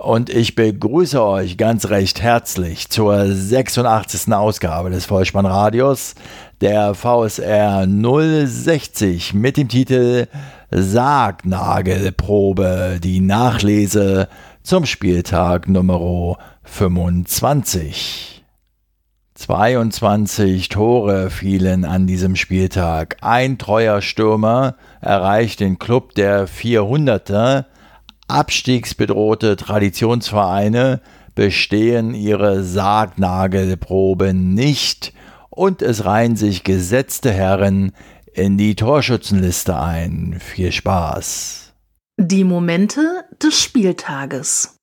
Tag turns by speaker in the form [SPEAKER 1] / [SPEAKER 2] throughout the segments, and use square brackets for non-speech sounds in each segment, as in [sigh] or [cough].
[SPEAKER 1] und ich begrüße euch ganz recht herzlich zur 86. Ausgabe des Vollspannradios, der VSR 060 mit dem Titel Sargnagelprobe, die Nachlese zum Spieltag Nummer 25. 22 Tore fielen an diesem Spieltag. Ein treuer Stürmer erreicht den Club der 400er. Abstiegsbedrohte Traditionsvereine bestehen ihre Sargnagelprobe nicht und es reihen sich gesetzte Herren in die Torschützenliste ein. Viel Spaß.
[SPEAKER 2] Die Momente des Spieltages.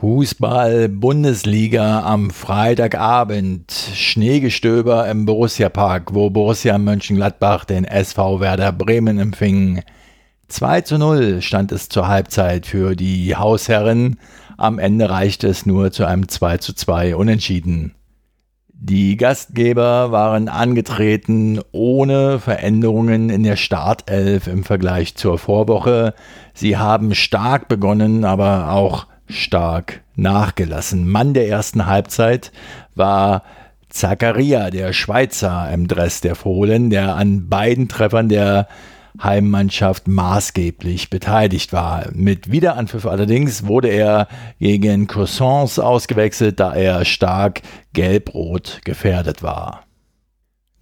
[SPEAKER 1] Fußball-Bundesliga am Freitagabend. Schneegestöber im Borussia-Park, wo Borussia Mönchengladbach den SV Werder Bremen empfing. 2 zu 0 stand es zur Halbzeit für die Hausherren. Am Ende reichte es nur zu einem 2 zu 2 Unentschieden. Die Gastgeber waren angetreten ohne Veränderungen in der Startelf im Vergleich zur Vorwoche. Sie haben stark begonnen, aber auch stark nachgelassen. Mann der ersten Halbzeit war Zakaria, der Schweizer im Dress der Fohlen, der an beiden Treffern der Heimmannschaft maßgeblich beteiligt war. Mit Wiederanpfiff allerdings wurde er gegen Cousins ausgewechselt, da er stark gelb-rot gefährdet war.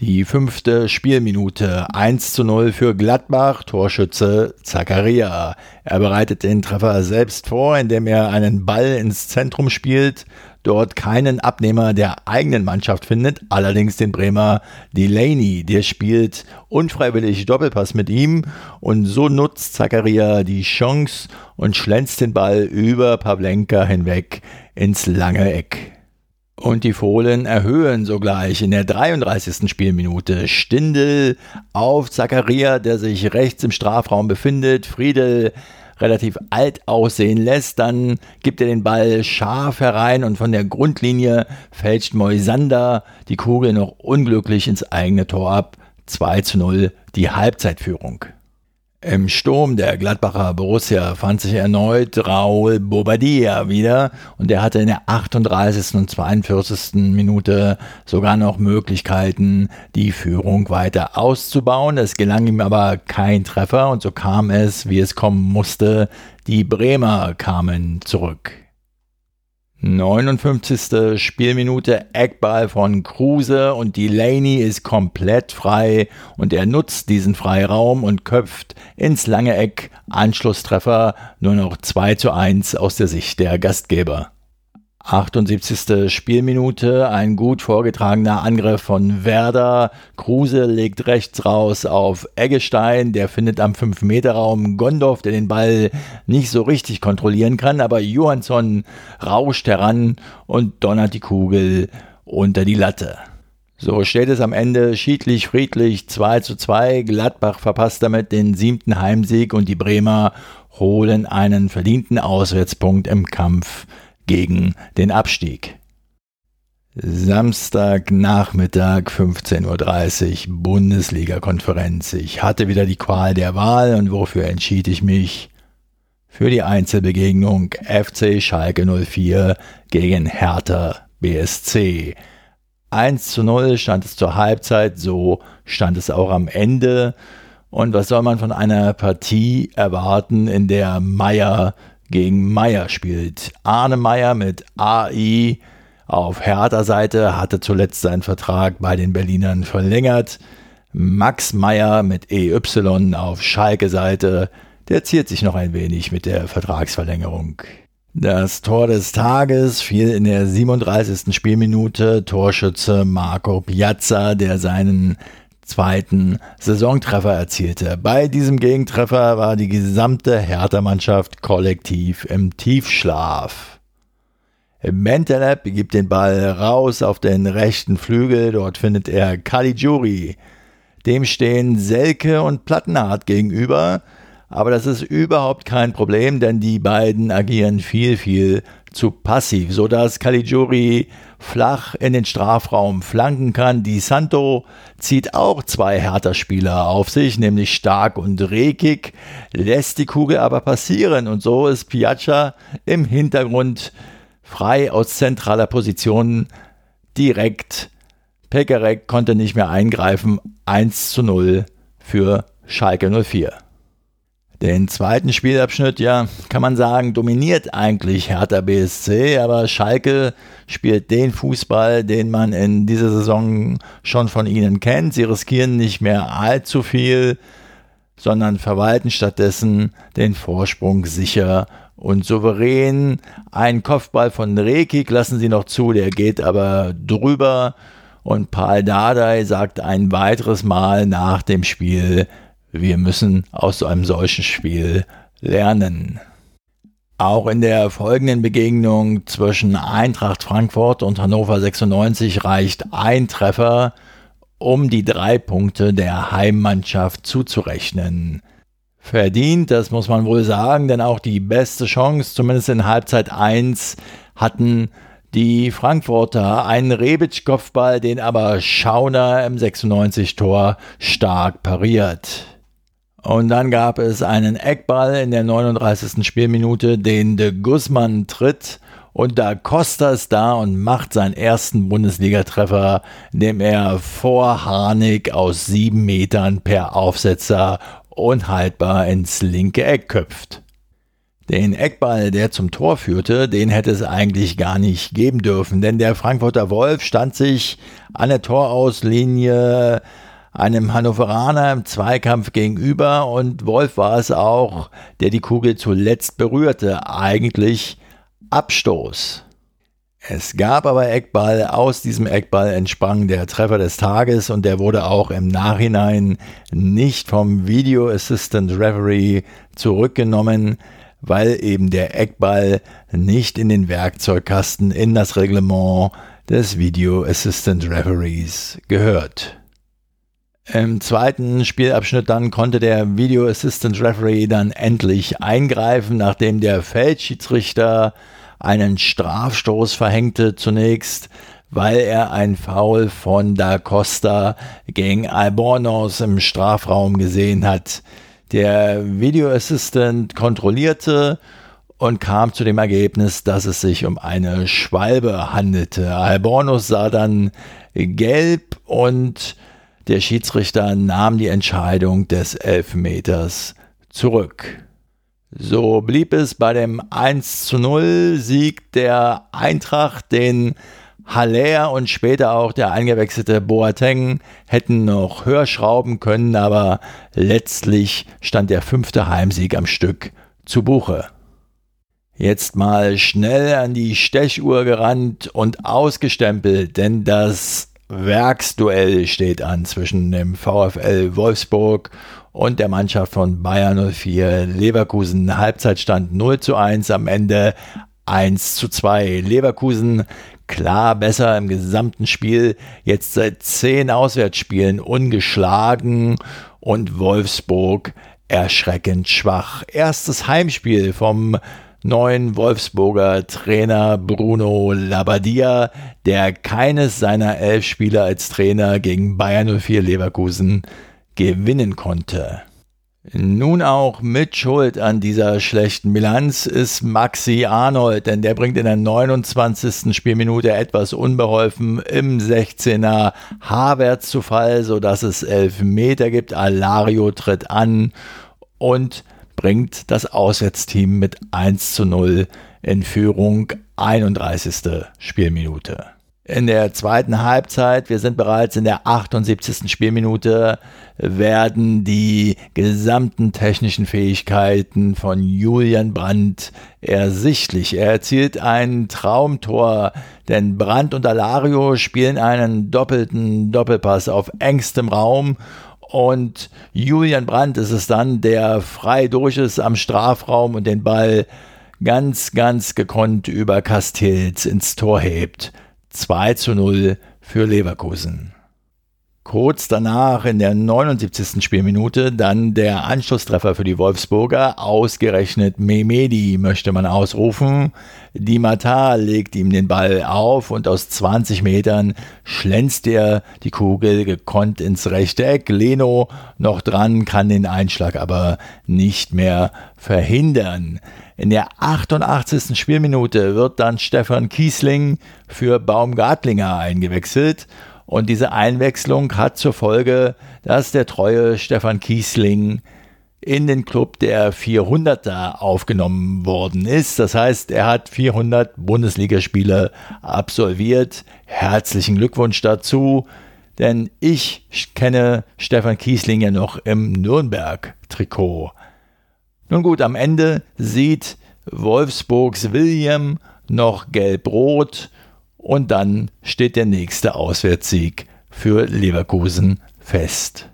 [SPEAKER 1] Die fünfte Spielminute 1 zu 0 für Gladbach, Torschütze Zakaria. Er bereitet den Treffer selbst vor, indem er einen Ball ins Zentrum spielt, dort keinen Abnehmer der eigenen Mannschaft findet, allerdings den Bremer Delaney, der spielt unfreiwillig Doppelpass mit ihm und so nutzt Zakaria die Chance und schlänzt den Ball über Pavlenka hinweg ins lange Eck. Und die Fohlen erhöhen sogleich in der 33. Spielminute. Stindel auf Zakaria, der sich rechts im Strafraum befindet. Friedel relativ alt aussehen lässt. Dann gibt er den Ball scharf herein und von der Grundlinie fälscht Moisander die Kugel noch unglücklich ins eigene Tor ab. 2 zu 0 die Halbzeitführung. Im Sturm der Gladbacher Borussia fand sich erneut Raul Bobadilla wieder und er hatte in der 38. und 42. Minute sogar noch Möglichkeiten, die Führung weiter auszubauen. Es gelang ihm aber kein Treffer und so kam es, wie es kommen musste. Die Bremer kamen zurück. 59. Spielminute Eckball von Kruse und Delaney ist komplett frei und er nutzt diesen Freiraum und köpft ins lange Eck Anschlusstreffer nur noch 2 zu 1 aus der Sicht der Gastgeber. 78. Spielminute, ein gut vorgetragener Angriff von Werder. Kruse legt rechts raus auf Eggestein, der findet am 5-Meter-Raum Gondorf, der den Ball nicht so richtig kontrollieren kann, aber Johansson rauscht heran und donnert die Kugel unter die Latte. So steht es am Ende schiedlich friedlich 2 zu 2. Gladbach verpasst damit den siebten Heimsieg und die Bremer holen einen verdienten Auswärtspunkt im Kampf gegen den Abstieg. Samstagnachmittag 15.30 Uhr Bundesliga-Konferenz. Ich hatte wieder die Qual der Wahl und wofür entschied ich mich? Für die Einzelbegegnung FC Schalke 04 gegen Hertha BSC. 1 zu 0 stand es zur Halbzeit, so stand es auch am Ende. Und was soll man von einer Partie erwarten, in der Meier gegen Meier spielt. Arne Meier mit AI auf Hertha Seite hatte zuletzt seinen Vertrag bei den Berlinern verlängert. Max Meier mit EY auf Schalke Seite, der ziert sich noch ein wenig mit der Vertragsverlängerung. Das Tor des Tages fiel in der 37. Spielminute Torschütze Marco Piazza, der seinen zweiten Saisontreffer erzielte. Bei diesem Gegentreffer war die gesamte Hertha-Mannschaft kollektiv im Tiefschlaf. Bentaleb gibt den Ball raus auf den rechten Flügel. Dort findet er Caligiuri. Dem stehen Selke und Plattenhardt gegenüber. Aber das ist überhaupt kein Problem, denn die beiden agieren viel, viel zu passiv, sodass Caligiuri flach in den Strafraum flanken kann. Di Santo zieht auch zwei Hertha-Spieler auf sich, nämlich Stark und Rekik, lässt die Kugel aber passieren und so ist Piazza im Hintergrund frei aus zentraler Position direkt. Pekarek konnte nicht mehr eingreifen. 1 zu 0 für Schalke 04. Den zweiten Spielabschnitt, ja, kann man sagen, dominiert eigentlich Hertha BSC, aber Schalke spielt den Fußball, den man in dieser Saison schon von ihnen kennt. Sie riskieren nicht mehr allzu viel, sondern verwalten stattdessen den Vorsprung sicher und souverän. Ein Kopfball von Rekik lassen sie noch zu, der geht aber drüber. Und Paul Dardai sagt ein weiteres Mal nach dem Spiel, wir müssen aus so einem solchen Spiel lernen. Auch in der folgenden Begegnung zwischen Eintracht Frankfurt und Hannover 96 reicht ein Treffer, um die drei Punkte der Heimmannschaft zuzurechnen. Verdient, das muss man wohl sagen, denn auch die beste Chance, zumindest in Halbzeit 1, hatten die Frankfurter einen Rebic-Kopfball, den aber Schauner im 96-Tor stark pariert. Und dann gab es einen Eckball in der 39. Spielminute, den de Guzman tritt und da Costa ist da und macht seinen ersten Bundesligatreffer, indem er vor Harnik aus sieben Metern per Aufsetzer unhaltbar ins linke Eck köpft. Den Eckball, der zum Tor führte, den hätte es eigentlich gar nicht geben dürfen, denn der Frankfurter Wolf stand sich an der Torauslinie einem Hannoveraner im Zweikampf gegenüber und Wolf war es auch, der die Kugel zuletzt berührte, eigentlich Abstoß. Es gab aber Eckball, aus diesem Eckball entsprang der Treffer des Tages und der wurde auch im Nachhinein nicht vom Video Assistant Referee zurückgenommen, weil eben der Eckball nicht in den Werkzeugkasten in das Reglement des Video Assistant Referees gehört. Im zweiten Spielabschnitt dann konnte der Video Assistant Referee dann endlich eingreifen, nachdem der Feldschiedsrichter einen Strafstoß verhängte zunächst, weil er ein Foul von Da Costa gegen Albornoz im Strafraum gesehen hat. Der Video Assistant kontrollierte und kam zu dem Ergebnis, dass es sich um eine Schwalbe handelte. Albornoz sah dann gelb und der Schiedsrichter nahm die Entscheidung des Elfmeters zurück. So blieb es bei dem 1 zu 0 Sieg der Eintracht, den Haller und später auch der eingewechselte Boateng hätten noch höher schrauben können, aber letztlich stand der fünfte Heimsieg am Stück zu Buche. Jetzt mal schnell an die Stechuhr gerannt und ausgestempelt, denn das Werksduell steht an zwischen dem VfL Wolfsburg und der Mannschaft von Bayern 04 Leverkusen. Halbzeitstand 0 zu 1, am Ende 1 zu 2. Leverkusen klar besser im gesamten Spiel, jetzt seit zehn Auswärtsspielen ungeschlagen und Wolfsburg erschreckend schwach. Erstes Heimspiel vom neuen Wolfsburger Trainer Bruno Labbadia, der keines seiner elf Spieler als Trainer gegen Bayern 04 Leverkusen gewinnen konnte. Nun auch mit Schuld an dieser schlechten Bilanz ist Maxi Arnold, denn der bringt in der 29. Spielminute etwas unbeholfen im 16er Havertz zu Fall, sodass es elf Meter gibt. Alario tritt an und bringt das Auswärtsteam mit 1 zu 0 in Führung 31. Spielminute. In der zweiten Halbzeit, wir sind bereits in der 78. Spielminute, werden die gesamten technischen Fähigkeiten von Julian Brandt ersichtlich. Er erzielt ein Traumtor, denn Brandt und Alario spielen einen doppelten Doppelpass auf engstem Raum und Julian Brandt ist es dann, der frei durch ist am Strafraum und den Ball ganz, ganz gekonnt über Castells ins Tor hebt. 2 zu 0 für Leverkusen. Kurz danach in der 79. Spielminute dann der Anschlusstreffer für die Wolfsburger, ausgerechnet Memedi möchte man ausrufen. Di Mata legt ihm den Ball auf und aus 20 Metern schlänzt er die Kugel gekonnt ins rechte Eck. Leno noch dran, kann den Einschlag aber nicht mehr verhindern. In der 88. Spielminute wird dann Stefan Kiesling für Baumgartlinger eingewechselt und diese Einwechslung hat zur Folge, dass der treue Stefan Kiesling in den Club der 400er aufgenommen worden ist. Das heißt, er hat 400 Bundesligaspiele absolviert. Herzlichen Glückwunsch dazu, denn ich kenne Stefan Kiesling ja noch im Nürnberg-Trikot. Nun gut, am Ende sieht Wolfsburgs William noch gelb-rot und dann steht der nächste Auswärtssieg für Leverkusen fest.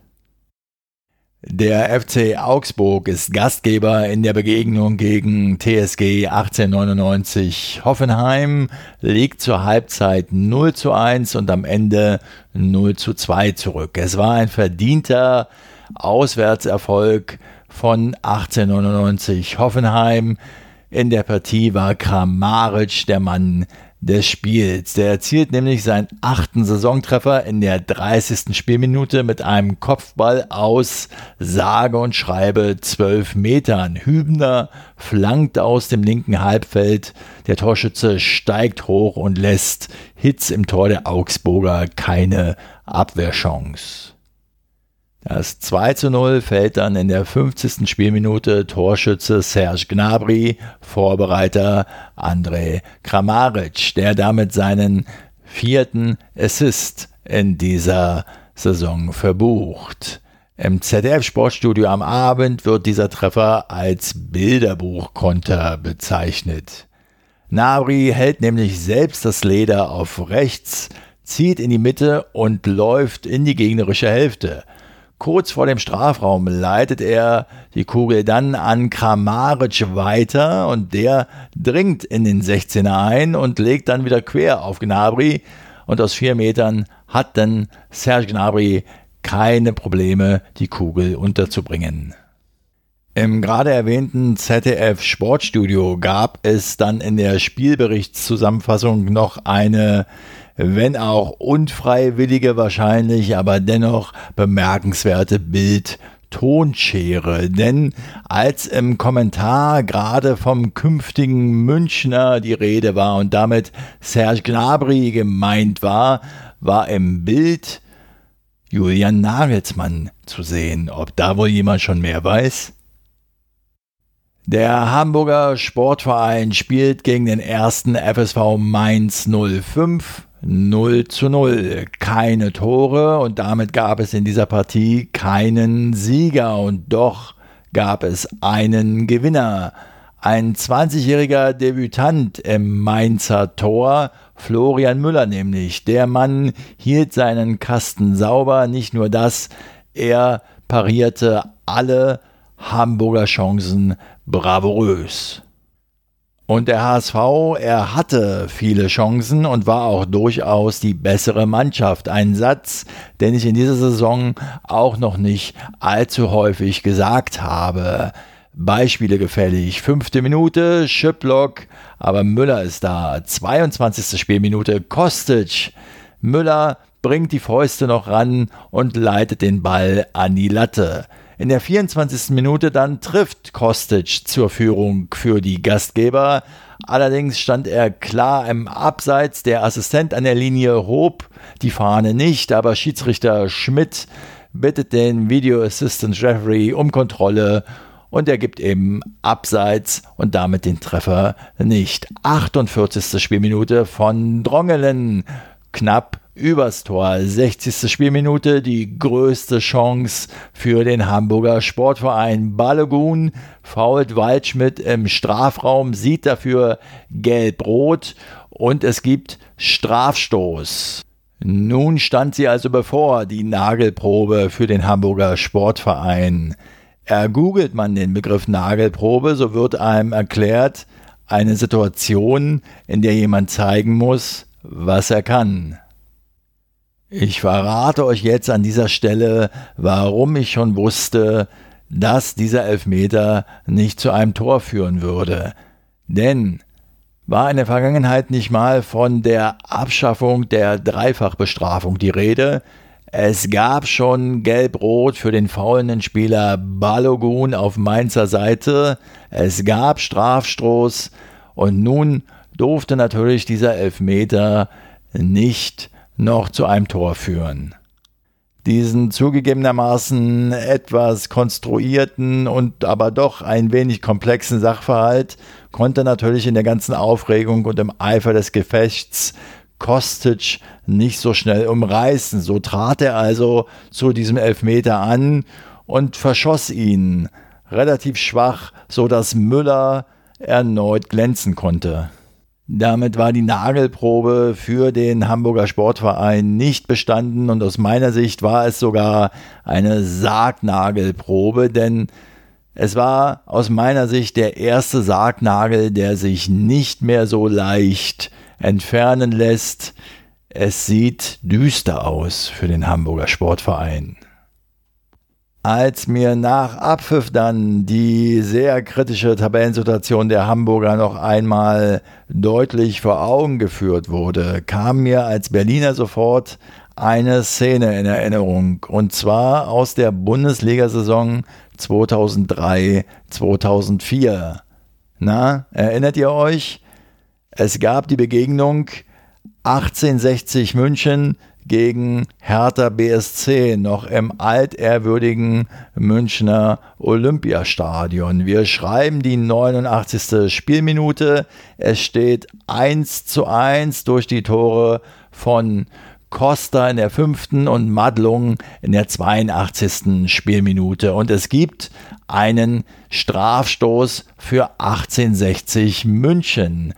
[SPEAKER 1] Der FC Augsburg ist Gastgeber in der Begegnung gegen TSG 1899 Hoffenheim, liegt zur Halbzeit 0 zu 1 und am Ende 0 zu 2 zurück. Es war ein verdienter Auswärtserfolg von 1899 Hoffenheim. In der Partie war Kramaric der Mann des Spiels. Der erzielt nämlich seinen achten Saisontreffer in der 30. Spielminute mit einem Kopfball aus sage und schreibe 12 Metern. Hübner flankt aus dem linken Halbfeld. Der Torschütze steigt hoch und lässt Hitz im Tor der Augsburger keine Abwehrchance. Das 2 zu 0 fällt dann in der 50. Spielminute Torschütze Serge Gnabry, Vorbereiter André Kramaric, der damit seinen vierten Assist in dieser Saison verbucht. Im ZDF-Sportstudio am Abend wird dieser Treffer als Bilderbuchkonter bezeichnet. Nabri hält nämlich selbst das Leder auf rechts, zieht in die Mitte und läuft in die gegnerische Hälfte. Kurz vor dem Strafraum leitet er die Kugel dann an Kramaric weiter und der dringt in den 16er ein und legt dann wieder quer auf Gnabry und aus vier Metern hat dann Serge Gnabry keine Probleme, die Kugel unterzubringen. Im gerade erwähnten ZDF Sportstudio gab es dann in der Spielberichtszusammenfassung noch eine wenn auch unfreiwillige wahrscheinlich, aber dennoch bemerkenswerte Bild Tonschere, denn als im Kommentar gerade vom künftigen Münchner die Rede war und damit Serge Gnabry gemeint war, war im Bild Julian Nagelsmann zu sehen. Ob da wohl jemand schon mehr weiß? Der Hamburger Sportverein spielt gegen den ersten FSV Mainz 05 0 zu 0. Keine Tore und damit gab es in dieser Partie keinen Sieger und doch gab es einen Gewinner. Ein 20-jähriger Debütant im Mainzer Tor, Florian Müller nämlich. Der Mann hielt seinen Kasten sauber, nicht nur das, er parierte alle Hamburger Chancen bravourös. Und der HSV, er hatte viele Chancen und war auch durchaus die bessere Mannschaft. Ein Satz, den ich in dieser Saison auch noch nicht allzu häufig gesagt habe. Beispiele gefällig. Fünfte Minute, Schiplock, aber Müller ist da. 22. Spielminute, Kostic. Müller bringt die Fäuste noch ran und leitet den Ball an die Latte. In der 24. Minute dann trifft Kostic zur Führung für die Gastgeber. Allerdings stand er klar im Abseits. Der Assistent an der Linie hob die Fahne nicht, aber Schiedsrichter Schmidt bittet den Video Assistant Referee um Kontrolle und er gibt eben Abseits und damit den Treffer nicht. 48. Spielminute von Drongelen. Knapp übers Tor. 60. Spielminute, die größte Chance für den Hamburger Sportverein. Balogun fault Waldschmidt im Strafraum, sieht dafür gelb-rot und es gibt Strafstoß. Nun stand sie also bevor, die Nagelprobe für den Hamburger Sportverein. Ergoogelt man den Begriff Nagelprobe, so wird einem erklärt, Eine Situation, in der jemand zeigen muss, was er kann. Ich verrate euch jetzt an dieser Stelle, warum ich schon wusste, dass dieser Elfmeter nicht zu einem Tor führen würde. Denn war in der Vergangenheit nicht mal von der Abschaffung der Dreifachbestrafung die Rede? Es gab schon Gelb-Rot für den faulenden Spieler Balogun auf Mainzer Seite, es gab Strafstoß und nun durfte natürlich dieser Elfmeter nicht noch zu einem Tor führen diesen zugegebenermaßen etwas konstruierten und aber doch ein wenig komplexen Sachverhalt konnte natürlich in der ganzen Aufregung und im Eifer des Gefechts Kostic nicht so schnell umreißen. So trat er also zu diesem Elfmeter an und verschoss ihn relativ schwach, so dass Müller erneut glänzen konnte. Damit war die Nagelprobe für den Hamburger Sportverein nicht bestanden und aus meiner Sicht war es sogar eine Sargnagelprobe, denn es war aus meiner Sicht der erste Sargnagel, der sich nicht mehr so leicht entfernen lässt. Es sieht düster aus für den Hamburger Sportverein. Als mir nach Abpfiff dann die sehr kritische Tabellensituation der Hamburger noch einmal deutlich vor Augen geführt wurde, kam mir als Berliner sofort eine Szene in Erinnerung, und zwar aus der Bundesliga-Saison 2003-2004. Na, erinnert ihr euch? Es gab die Begegnung 1860 München gegen Hertha BSC noch im altehrwürdigen Münchner Olympiastadion. Wir schreiben die 89. Spielminute. Es steht 1 zu 1 durch die Tore von Costa in der fünften und Madlung in der 82. Spielminute. Und es gibt einen Strafstoß für 1860 München.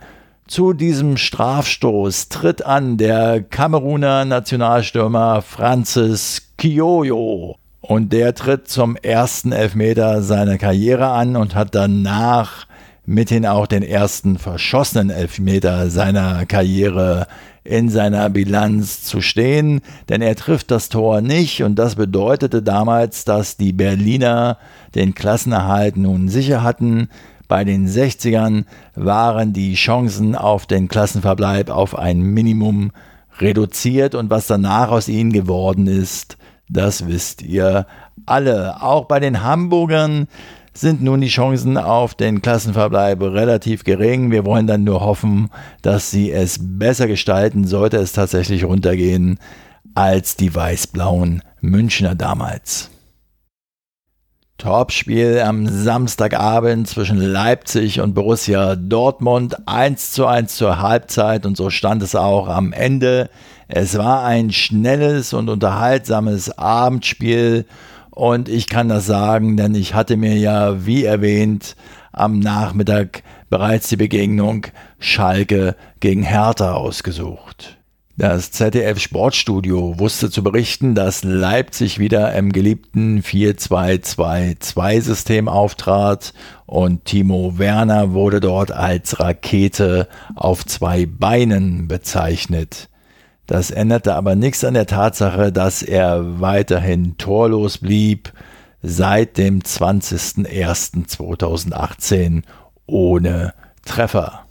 [SPEAKER 1] Zu diesem Strafstoß tritt an der Kameruner Nationalstürmer Francis Kioyo. Und der tritt zum ersten Elfmeter seiner Karriere an und hat danach mithin auch den ersten verschossenen Elfmeter seiner Karriere in seiner Bilanz zu stehen, denn er trifft das Tor nicht und das bedeutete damals, dass die Berliner den Klassenerhalt nun sicher hatten. Bei den 60ern waren die Chancen auf den Klassenverbleib auf ein Minimum reduziert und was danach aus ihnen geworden ist, das wisst ihr alle. Auch bei den Hamburgern sind nun die Chancen auf den Klassenverbleib relativ gering. Wir wollen dann nur hoffen, dass sie es besser gestalten, sollte es tatsächlich runtergehen, als die weiß-blauen Münchner damals. Topspiel am Samstagabend zwischen Leipzig und Borussia Dortmund 1 zu 1 zur Halbzeit und so stand es auch am Ende. Es war ein schnelles und unterhaltsames Abendspiel und ich kann das sagen, denn ich hatte mir ja, wie erwähnt, am Nachmittag bereits die Begegnung Schalke gegen Hertha ausgesucht. Das ZDF Sportstudio wusste zu berichten, dass Leipzig wieder im geliebten 4-2-2-2-System auftrat und Timo Werner wurde dort als Rakete auf zwei Beinen bezeichnet. Das änderte aber nichts an der Tatsache, dass er weiterhin torlos blieb, seit dem 20.01.2018 ohne Treffer.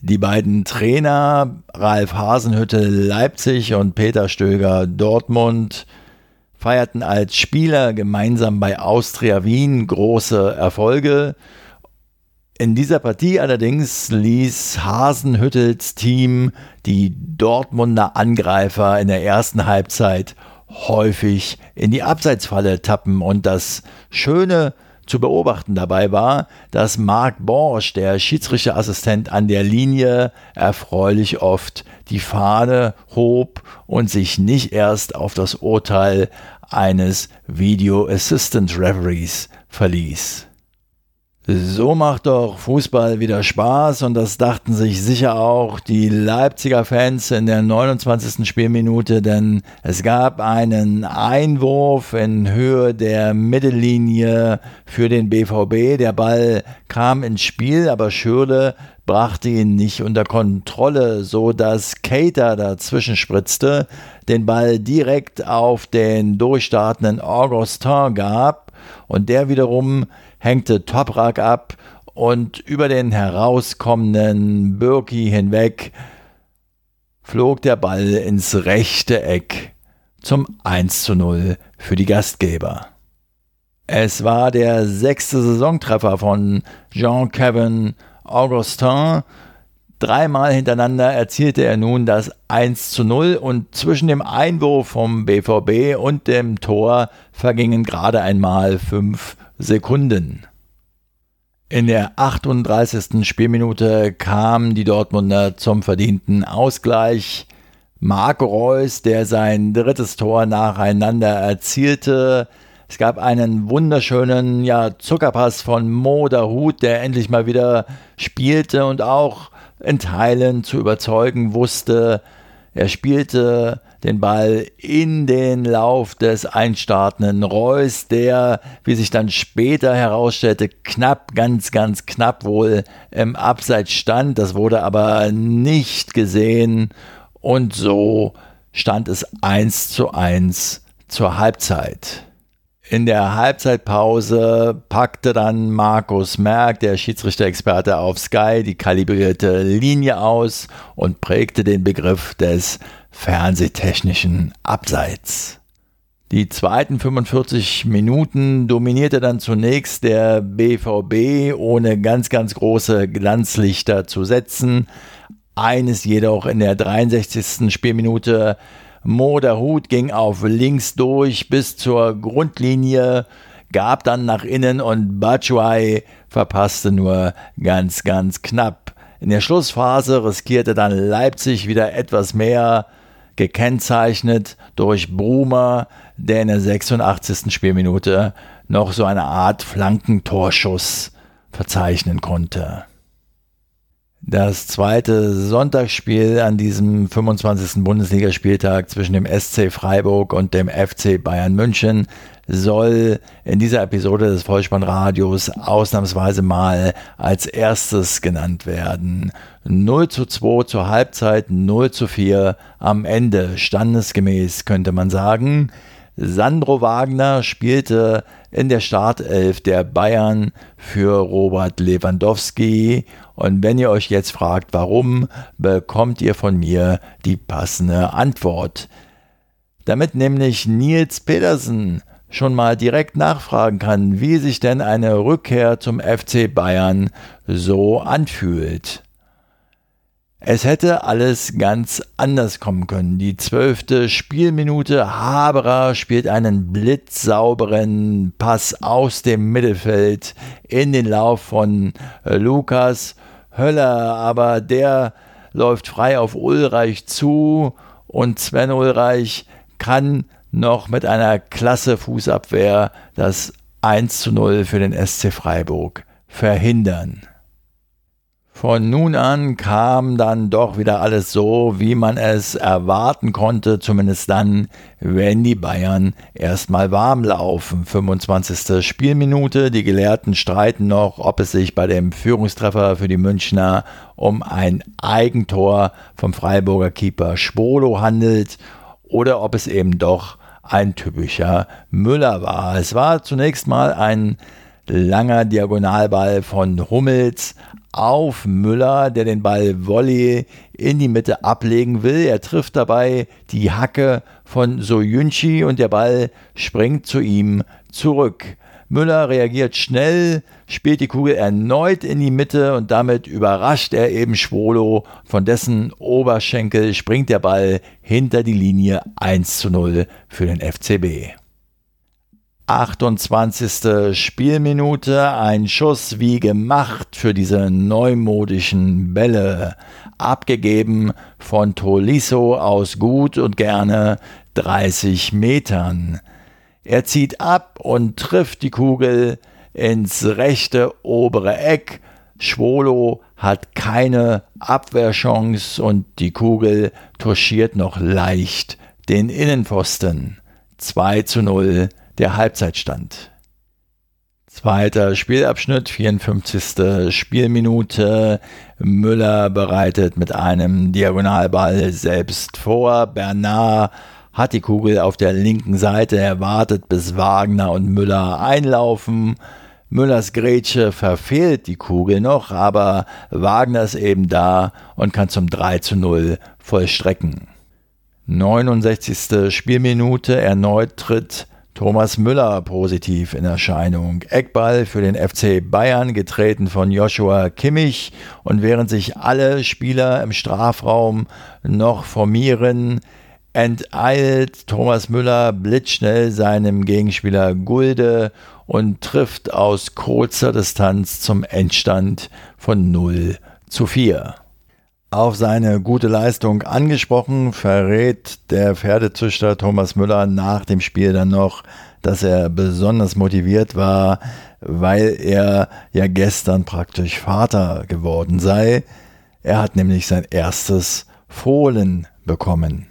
[SPEAKER 1] Die beiden Trainer, Ralf Hasenhütte Leipzig und Peter Stöger Dortmund, feierten als Spieler gemeinsam bei Austria Wien große Erfolge. In dieser Partie allerdings ließ Hasenhüttels Team die Dortmunder Angreifer in der ersten Halbzeit häufig in die Abseitsfalle tappen und das Schöne zu beobachten dabei war, dass Marc Borsch, der Schiedsrichterassistent an der Linie, erfreulich oft die Fahne hob und sich nicht erst auf das Urteil eines Video Assistant Referees verließ. So macht doch Fußball wieder Spaß und das dachten sich sicher auch die Leipziger Fans in der 29. Spielminute, denn es gab einen Einwurf in Höhe der Mittellinie für den BVB. Der Ball kam ins Spiel, aber Schürle brachte ihn nicht unter Kontrolle, so dass Cater dazwischen spritzte, den Ball direkt auf den durchstartenden Augustin gab und der wiederum hängte Toprak ab und über den herauskommenden Birki hinweg flog der Ball ins rechte Eck zum 1 zu 0 für die Gastgeber. Es war der sechste Saisontreffer von Jean-Kevin Augustin. Dreimal hintereinander erzielte er nun das 1 zu 0 und zwischen dem Einwurf vom BVB und dem Tor vergingen gerade einmal fünf Sekunden. In der 38. Spielminute kamen die Dortmunder zum verdienten Ausgleich. Marco Reus, der sein drittes Tor nacheinander erzielte. Es gab einen wunderschönen ja, Zuckerpass von Mo Dahut, der endlich mal wieder spielte und auch in Teilen zu überzeugen wusste. Er spielte den Ball in den Lauf des einstartenden Reus, der, wie sich dann später herausstellte, knapp, ganz, ganz knapp wohl im Abseits stand. Das wurde aber nicht gesehen und so stand es 1 zu 1 zur Halbzeit. In der Halbzeitpause packte dann Markus Merck, der Schiedsrichter-Experte auf Sky, die kalibrierte Linie aus und prägte den Begriff des fernsehtechnischen Abseits. Die zweiten 45 Minuten dominierte dann zunächst der BVB, ohne ganz, ganz große Glanzlichter zu setzen. Eines jedoch in der 63. Spielminute Moderhut ging auf links durch bis zur Grundlinie, gab dann nach innen und Batshuayi verpasste nur ganz, ganz knapp. In der Schlussphase riskierte dann Leipzig wieder etwas mehr, gekennzeichnet durch Brumer, der in der 86. Spielminute noch so eine Art Flankentorschuss verzeichnen konnte. Das zweite Sonntagsspiel an diesem 25. Bundesligaspieltag zwischen dem SC Freiburg und dem FC Bayern München soll in dieser Episode des Vollspannradios ausnahmsweise mal als erstes genannt werden. 0 zu 2 zur Halbzeit, 0 zu 4 am Ende, standesgemäß könnte man sagen. Sandro Wagner spielte in der Startelf der Bayern für Robert Lewandowski. Und wenn ihr euch jetzt fragt, warum, bekommt ihr von mir die passende Antwort. Damit nämlich Nils Pedersen schon mal direkt nachfragen kann, wie sich denn eine Rückkehr zum FC Bayern so anfühlt. Es hätte alles ganz anders kommen können. Die zwölfte Spielminute. Haberer spielt einen blitzsauberen Pass aus dem Mittelfeld in den Lauf von äh, Lukas Höller, aber der läuft frei auf Ulreich zu und Sven Ulreich kann noch mit einer klasse Fußabwehr das 1 zu 0 für den SC Freiburg verhindern. Von nun an kam dann doch wieder alles so, wie man es erwarten konnte, zumindest dann, wenn die Bayern erstmal warm laufen. 25. Spielminute, die Gelehrten streiten noch, ob es sich bei dem Führungstreffer für die Münchner um ein Eigentor vom Freiburger Keeper Spolo handelt oder ob es eben doch ein typischer Müller war. Es war zunächst mal ein langer Diagonalball von Hummels auf Müller, der den Ball Volley in die Mitte ablegen will. Er trifft dabei die Hacke von Soyunchi und der Ball springt zu ihm zurück. Müller reagiert schnell, spielt die Kugel erneut in die Mitte und damit überrascht er eben Schwolo. Von dessen Oberschenkel springt der Ball hinter die Linie 1 zu 0 für den FCB. 28. Spielminute, ein Schuss wie gemacht für diese neumodischen Bälle, abgegeben von Tolisso aus gut und gerne 30 Metern. Er zieht ab und trifft die Kugel ins rechte obere Eck. Schwolo hat keine Abwehrchance und die Kugel touchiert noch leicht den Innenpfosten. 2 zu 0 der Halbzeitstand. Zweiter Spielabschnitt, 54. Spielminute. Müller bereitet mit einem Diagonalball selbst vor. Bernard hat die Kugel auf der linken Seite erwartet, bis Wagner und Müller einlaufen. Müllers Grätsche verfehlt die Kugel noch, aber Wagner ist eben da und kann zum 3 zu 0 vollstrecken. 69. Spielminute erneut tritt Thomas Müller positiv in Erscheinung. Eckball für den FC Bayern, getreten von Joshua Kimmich. Und während sich alle Spieler im Strafraum noch formieren, enteilt Thomas Müller blitzschnell seinem Gegenspieler Gulde und trifft aus kurzer Distanz zum Endstand von 0 zu 4. Auf seine gute Leistung angesprochen, verrät der Pferdezüchter Thomas Müller nach dem Spiel dann noch, dass er besonders motiviert war, weil er ja gestern praktisch Vater geworden sei. Er hat nämlich sein erstes Fohlen bekommen.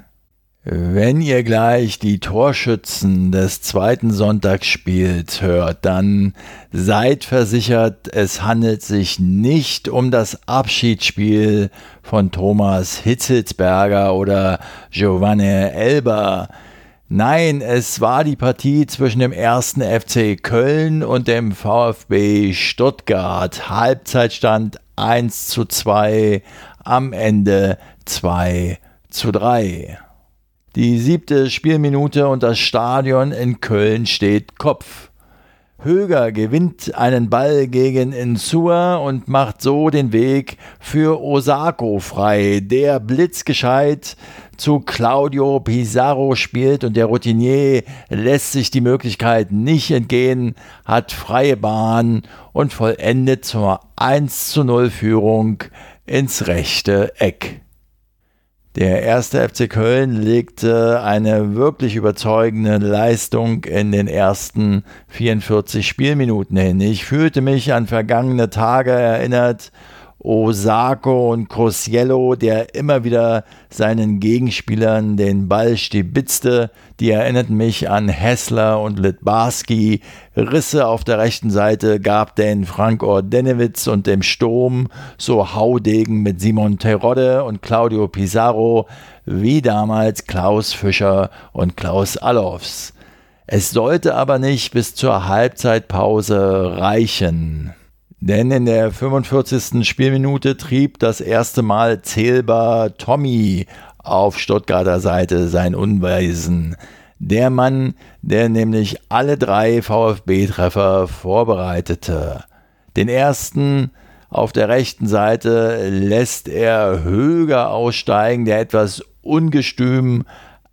[SPEAKER 1] Wenn ihr gleich die Torschützen des zweiten Sonntagsspiels hört, dann seid versichert, es handelt sich nicht um das Abschiedsspiel von Thomas Hitzelsberger oder Giovanni Elber. Nein, es war die Partie zwischen dem ersten FC Köln und dem VfB Stuttgart. Halbzeitstand 1 zu 2, am Ende 2 zu 3. Die siebte Spielminute und das Stadion in Köln steht Kopf. Höger gewinnt einen Ball gegen Insua und macht so den Weg für Osako frei, der blitzgescheit zu Claudio Pizarro spielt und der Routinier lässt sich die Möglichkeit nicht entgehen, hat freie Bahn und vollendet zur 1 zu 0 Führung ins rechte Eck. Der erste FC Köln legte eine wirklich überzeugende Leistung in den ersten 44 Spielminuten hin. Ich fühlte mich an vergangene Tage erinnert, Osako und Cosiello, der immer wieder seinen Gegenspielern den Ball stibitzte, die erinnerten mich an Hessler und Litbarski. Risse auf der rechten Seite gab den Frank Ordenewitz und dem Sturm so Haudegen mit Simon Terodde und Claudio Pizarro wie damals Klaus Fischer und Klaus Allofs. Es sollte aber nicht bis zur Halbzeitpause reichen. Denn in der 45. Spielminute trieb das erste Mal zählbar Tommy auf Stuttgarter Seite sein Unweisen. Der Mann, der nämlich alle drei VfB-Treffer vorbereitete. Den ersten auf der rechten Seite lässt er Höger aussteigen, der etwas ungestüm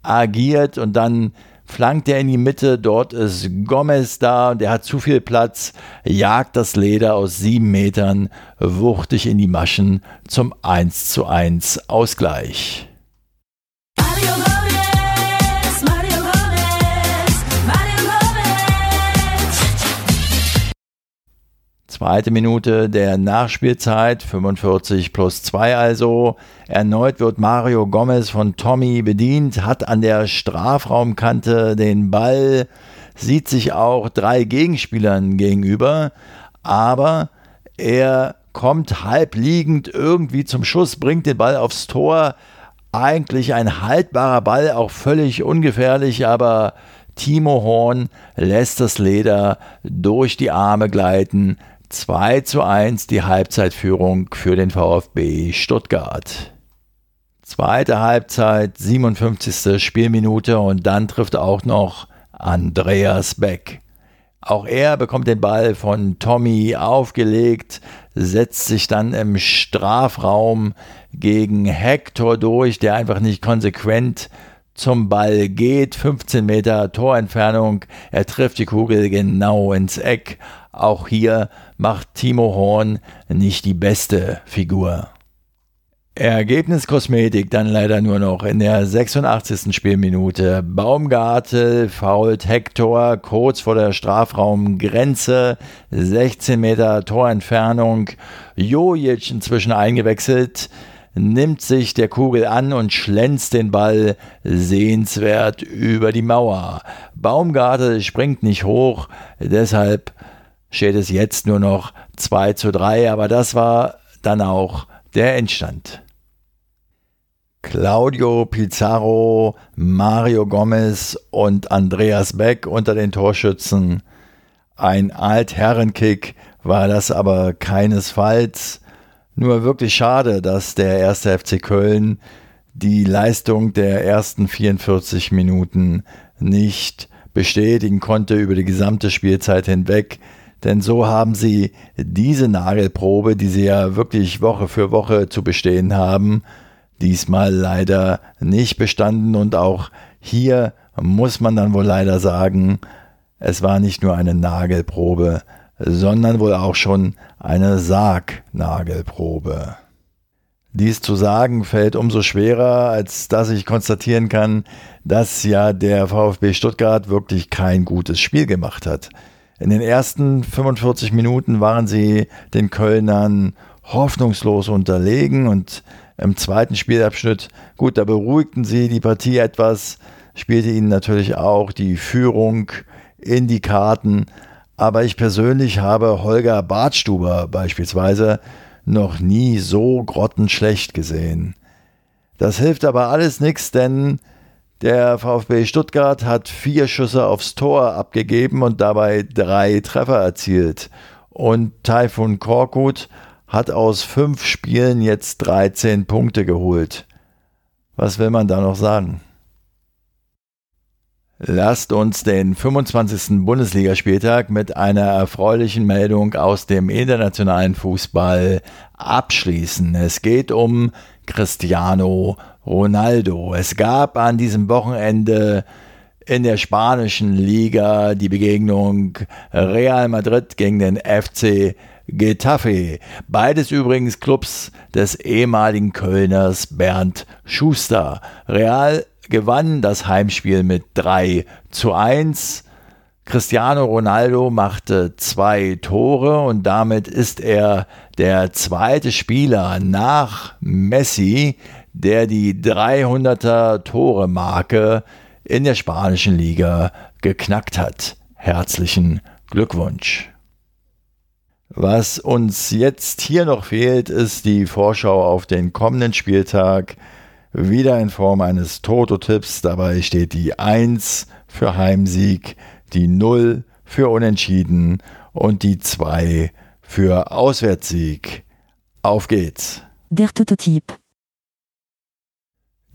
[SPEAKER 1] agiert und dann flankt er in die Mitte, dort ist Gomez da und er hat zu viel Platz, jagt das Leder aus sieben Metern wuchtig in die Maschen zum 1 zu 1 Ausgleich. Zweite Minute der Nachspielzeit, 45 plus 2 also. Erneut wird Mario Gomez von Tommy bedient, hat an der Strafraumkante den Ball, sieht sich auch drei Gegenspielern gegenüber, aber er kommt halb liegend irgendwie zum Schuss, bringt den Ball aufs Tor. Eigentlich ein haltbarer Ball, auch völlig ungefährlich, aber Timo Horn lässt das Leder durch die Arme gleiten, 2 zu 1 die Halbzeitführung für den VfB Stuttgart. Zweite Halbzeit, 57. Spielminute und dann trifft auch noch Andreas Beck. Auch er bekommt den Ball von Tommy aufgelegt, setzt sich dann im Strafraum gegen Hector durch, der einfach nicht konsequent zum Ball geht. 15 Meter Torentfernung. Er trifft die Kugel genau ins Eck. Auch hier macht Timo Horn nicht die beste Figur. Ergebniskosmetik dann leider nur noch in der 86. Spielminute. Baumgartel fault Hector kurz vor der Strafraumgrenze, 16 Meter Torentfernung. Jojic inzwischen eingewechselt, nimmt sich der Kugel an und schlänzt den Ball sehenswert über die Mauer. Baumgartel springt nicht hoch, deshalb steht es jetzt nur noch 2 zu 3, aber das war dann auch der Endstand. Claudio Pizarro, Mario Gomez und Andreas Beck unter den Torschützen. Ein Altherrenkick war das aber keinesfalls. Nur wirklich schade, dass der erste FC Köln die Leistung der ersten 44 Minuten nicht bestätigen konnte über die gesamte Spielzeit hinweg. Denn so haben sie diese Nagelprobe, die sie ja wirklich Woche für Woche zu bestehen haben, diesmal leider nicht bestanden und auch hier muss man dann wohl leider sagen, es war nicht nur eine Nagelprobe, sondern wohl auch schon eine Sargnagelprobe. Dies zu sagen fällt umso schwerer, als dass ich konstatieren kann, dass ja der VfB Stuttgart wirklich kein gutes Spiel gemacht hat. In den ersten 45 Minuten waren sie den Kölnern hoffnungslos unterlegen und im zweiten Spielabschnitt, gut, da beruhigten sie die Partie etwas, spielte ihnen natürlich auch die Führung in die Karten. Aber ich persönlich habe Holger Bartstuber beispielsweise noch nie so grottenschlecht gesehen. Das hilft aber alles nichts, denn der VfB Stuttgart hat vier Schüsse aufs Tor abgegeben und dabei drei Treffer erzielt. Und Taifun Korkut hat aus fünf Spielen jetzt 13 Punkte geholt. Was will man da noch sagen? Lasst uns den 25. Bundesligaspieltag mit einer erfreulichen Meldung aus dem internationalen Fußball abschließen. Es geht um Cristiano Ronaldo. Es gab an diesem Wochenende in der spanischen Liga die Begegnung Real Madrid gegen den FC Getafe. Beides übrigens Clubs des ehemaligen Kölners Bernd Schuster. Real gewann das Heimspiel mit 3 zu 1. Cristiano Ronaldo machte zwei Tore und damit ist er der zweite Spieler nach Messi, der die 300er Tore Marke in der spanischen Liga geknackt hat. Herzlichen Glückwunsch. Was uns jetzt hier noch fehlt, ist die Vorschau auf den kommenden Spieltag. Wieder in Form eines Toto-Tipps. Dabei steht die 1 für Heimsieg, die 0 für Unentschieden und die 2 für Auswärtssieg. Auf geht's. Der Toto-Tipp.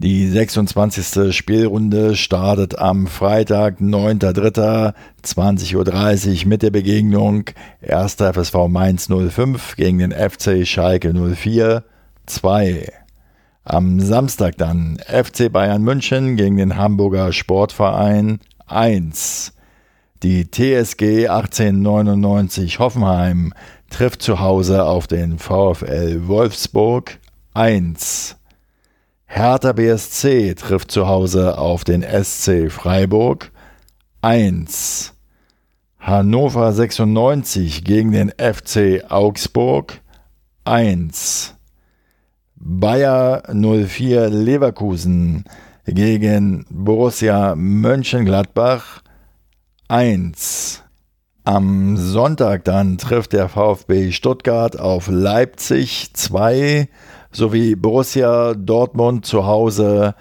[SPEAKER 1] Die 26. Spielrunde startet am Freitag, 9.3.20.30 Uhr mit der Begegnung 1. FSV Mainz 05 gegen den FC Schalke 04 2. Am Samstag dann FC Bayern München gegen den Hamburger Sportverein 1. Die TSG 1899 Hoffenheim trifft zu Hause auf den VfL Wolfsburg 1. Hertha BSC trifft zu Hause auf den SC Freiburg 1. Hannover 96 gegen den FC Augsburg 1. Bayer 04 Leverkusen gegen Borussia Mönchengladbach 1. Am Sonntag dann trifft der VfB Stuttgart auf Leipzig 2 sowie Borussia Dortmund zu Hause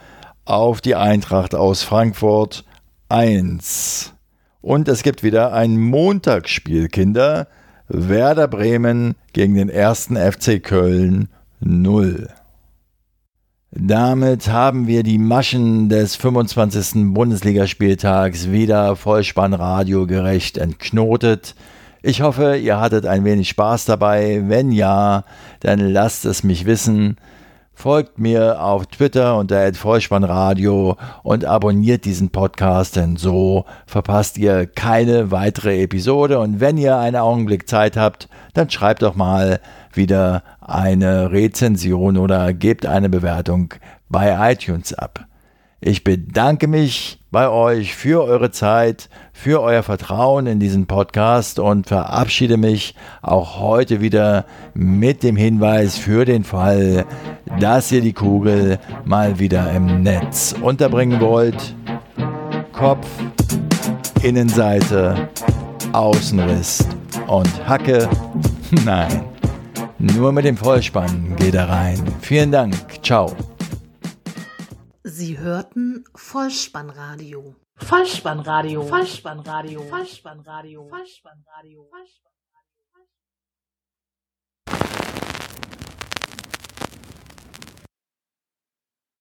[SPEAKER 1] auf die Eintracht aus Frankfurt 1. Und es gibt wieder ein Montagsspiel, Kinder. Werder Bremen gegen den ersten FC Köln 0. Damit haben wir die Maschen des 25. Bundesligaspieltags wieder Vollspannradio gerecht entknotet. Ich hoffe, ihr hattet ein wenig Spaß dabei. Wenn ja, dann lasst es mich wissen. Folgt mir auf Twitter unter Vollspannradio und abonniert diesen Podcast, denn so verpasst ihr keine weitere Episode. Und wenn ihr einen Augenblick Zeit habt, dann schreibt doch mal, wieder eine Rezension oder gebt eine Bewertung bei iTunes ab. Ich bedanke mich bei euch für eure Zeit, für euer Vertrauen in diesen Podcast und verabschiede mich auch heute wieder mit dem Hinweis für den Fall, dass ihr die Kugel mal wieder im Netz unterbringen wollt. Kopf, Innenseite, Außenriss und Hacke. [laughs] Nein, nur mit dem Vollspann geht er rein. Vielen Dank. Ciao.
[SPEAKER 2] Sie hörten Vollspannradio. Vollspannradio. Vollspannradio. Vollspannradio. Vollspannradio. Vollspannradio.